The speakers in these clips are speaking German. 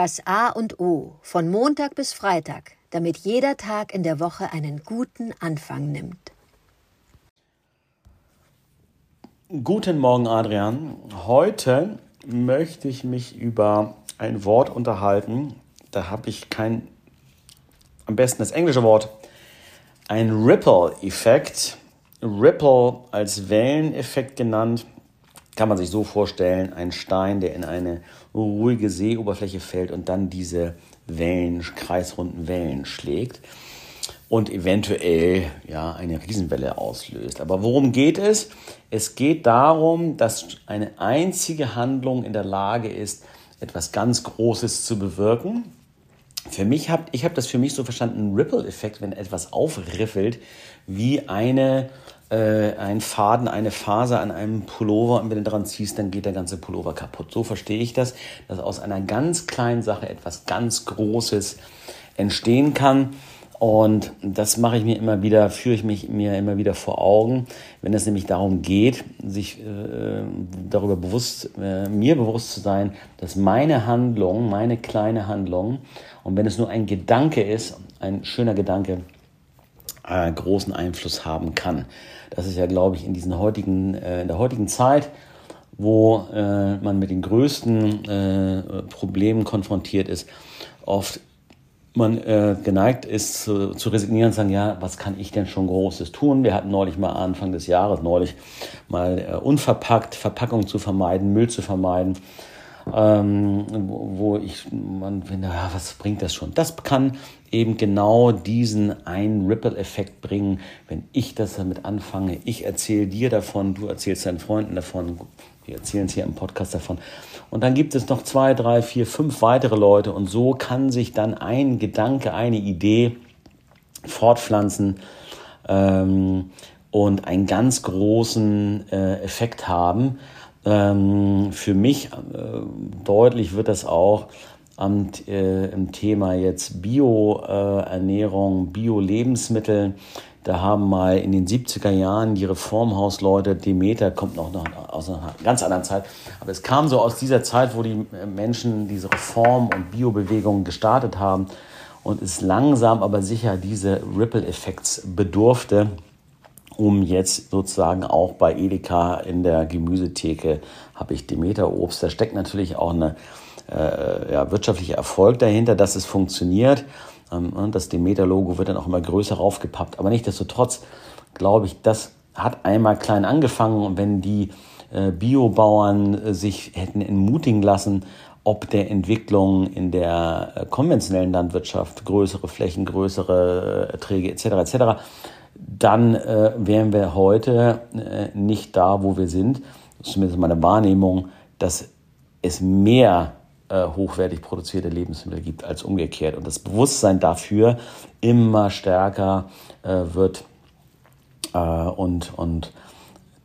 Das A und O von Montag bis Freitag, damit jeder Tag in der Woche einen guten Anfang nimmt. Guten Morgen, Adrian. Heute möchte ich mich über ein Wort unterhalten. Da habe ich kein, am besten das englische Wort, ein Ripple-Effekt. Ripple als Welleneffekt genannt kann man sich so vorstellen, ein Stein, der in eine ruhige Seeoberfläche fällt und dann diese Wellen, kreisrunden Wellen schlägt und eventuell ja eine Riesenwelle auslöst. Aber worum geht es? Es geht darum, dass eine einzige Handlung in der Lage ist, etwas ganz Großes zu bewirken. Für mich habe ich habe das für mich so verstanden, Ripple-Effekt, wenn etwas aufriffelt, wie eine äh, ein Faden, eine Faser an einem Pullover und wenn du daran ziehst, dann geht der ganze Pullover kaputt. So verstehe ich das, dass aus einer ganz kleinen Sache etwas ganz Großes entstehen kann. Und das mache ich mir immer wieder, führe ich mich mir immer wieder vor Augen, wenn es nämlich darum geht, sich äh, darüber bewusst, äh, mir bewusst zu sein, dass meine Handlung, meine kleine Handlung, und wenn es nur ein Gedanke ist, ein schöner Gedanke, äh, großen Einfluss haben kann. Das ist ja, glaube ich, in diesen heutigen, äh, in der heutigen Zeit, wo äh, man mit den größten äh, Problemen konfrontiert ist, oft man äh, geneigt ist zu, zu resignieren und sagen, ja, was kann ich denn schon Großes tun? Wir hatten neulich mal Anfang des Jahres, neulich mal äh, unverpackt, Verpackung zu vermeiden, Müll zu vermeiden ähm, wo ich man finde, ja, was bringt das schon? Das kann eben genau diesen einen Ripple-Effekt bringen, wenn ich das damit anfange. Ich erzähle dir davon, du erzählst deinen Freunden davon, wir erzählen es hier im Podcast davon. Und dann gibt es noch zwei, drei, vier, fünf weitere Leute und so kann sich dann ein Gedanke, eine Idee fortpflanzen ähm, und einen ganz großen äh, Effekt haben. Ähm, für mich äh, deutlich wird das auch am, äh, im Thema jetzt Bio-Ernährung, äh, Bio-Lebensmittel. Da haben mal in den 70er Jahren die Reformhausleute, Demeter kommt noch, noch aus einer ganz anderen Zeit, aber es kam so aus dieser Zeit, wo die Menschen diese Reform- und Bio-Bewegung gestartet haben und es langsam aber sicher diese Ripple-Effekts bedurfte um jetzt sozusagen auch bei Edeka in der Gemüsetheke habe ich Demeter Obst. Da steckt natürlich auch eine äh, ja, wirtschaftlicher Erfolg dahinter, dass es funktioniert. Ähm, das Demeter-Logo wird dann auch immer größer raufgepappt. Aber nichtsdestotrotz glaube ich, das hat einmal klein angefangen und wenn die äh, Biobauern äh, sich hätten entmutigen lassen, ob der Entwicklung in der äh, konventionellen Landwirtschaft, größere Flächen, größere Erträge etc. etc dann äh, wären wir heute äh, nicht da, wo wir sind. Das ist zumindest meine Wahrnehmung, dass es mehr äh, hochwertig produzierte Lebensmittel gibt als umgekehrt. Und das Bewusstsein dafür immer stärker äh, wird äh, und, und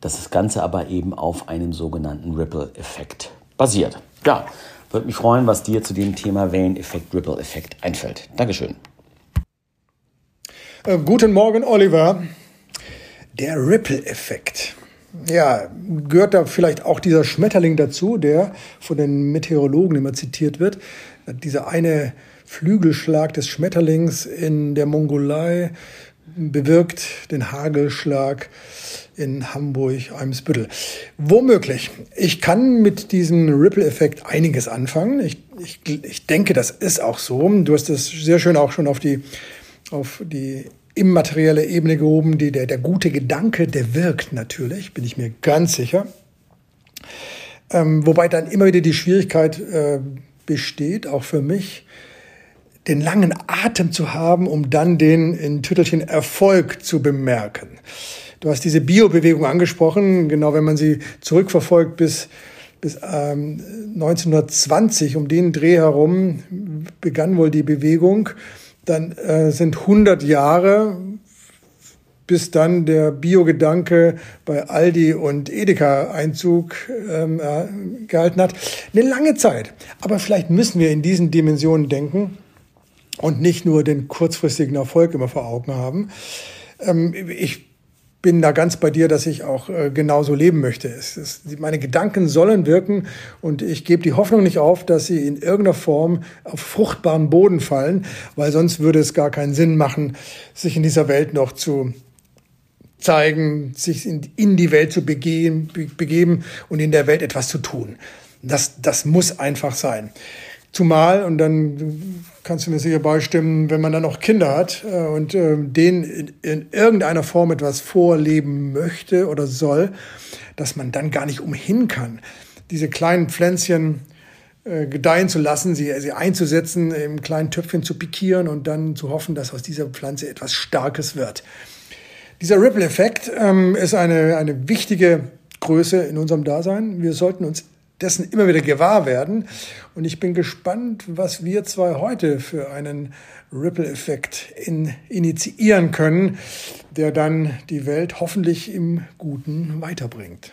das Ganze aber eben auf einem sogenannten Ripple-Effekt basiert. Ja, würde mich freuen, was dir zu dem Thema Welleneffekt, Ripple-Effekt einfällt. Dankeschön. Äh, guten Morgen, Oliver. Der Ripple-Effekt. Ja, gehört da vielleicht auch dieser Schmetterling dazu, der von den Meteorologen immer zitiert wird. Dieser eine Flügelschlag des Schmetterlings in der Mongolei bewirkt den Hagelschlag in Hamburg, Eimsbüttel. Womöglich. Ich kann mit diesem Ripple-Effekt einiges anfangen. Ich, ich, ich denke, das ist auch so. Du hast das sehr schön auch schon auf die auf die immaterielle Ebene gehoben. Die, der, der gute Gedanke, der wirkt natürlich, bin ich mir ganz sicher. Ähm, wobei dann immer wieder die Schwierigkeit äh, besteht, auch für mich, den langen Atem zu haben, um dann den in Tüttelchen Erfolg zu bemerken. Du hast diese Biobewegung angesprochen, genau wenn man sie zurückverfolgt bis, bis ähm, 1920, um den Dreh herum begann wohl die Bewegung dann äh, sind 100 Jahre, bis dann der Biogedanke bei Aldi und Edeka Einzug ähm, äh, gehalten hat. Eine lange Zeit. Aber vielleicht müssen wir in diesen Dimensionen denken und nicht nur den kurzfristigen Erfolg immer vor Augen haben. Ähm, ich bin da ganz bei dir, dass ich auch äh, genauso leben möchte. Es, es, meine Gedanken sollen wirken und ich gebe die Hoffnung nicht auf, dass sie in irgendeiner Form auf fruchtbaren Boden fallen, weil sonst würde es gar keinen Sinn machen, sich in dieser Welt noch zu zeigen, sich in, in die Welt zu begeben, begeben und in der Welt etwas zu tun. Das, das muss einfach sein. Zumal, und dann kannst du mir sicher beistimmen, wenn man dann auch Kinder hat äh, und äh, denen in, in irgendeiner Form etwas vorleben möchte oder soll, dass man dann gar nicht umhin kann, diese kleinen Pflänzchen äh, gedeihen zu lassen, sie, sie einzusetzen, im kleinen Töpfchen zu pikieren und dann zu hoffen, dass aus dieser Pflanze etwas Starkes wird. Dieser Ripple-Effekt ähm, ist eine, eine wichtige Größe in unserem Dasein. Wir sollten uns dessen immer wieder gewahr werden. Und ich bin gespannt, was wir zwei heute für einen Ripple-Effekt in, initiieren können, der dann die Welt hoffentlich im Guten weiterbringt.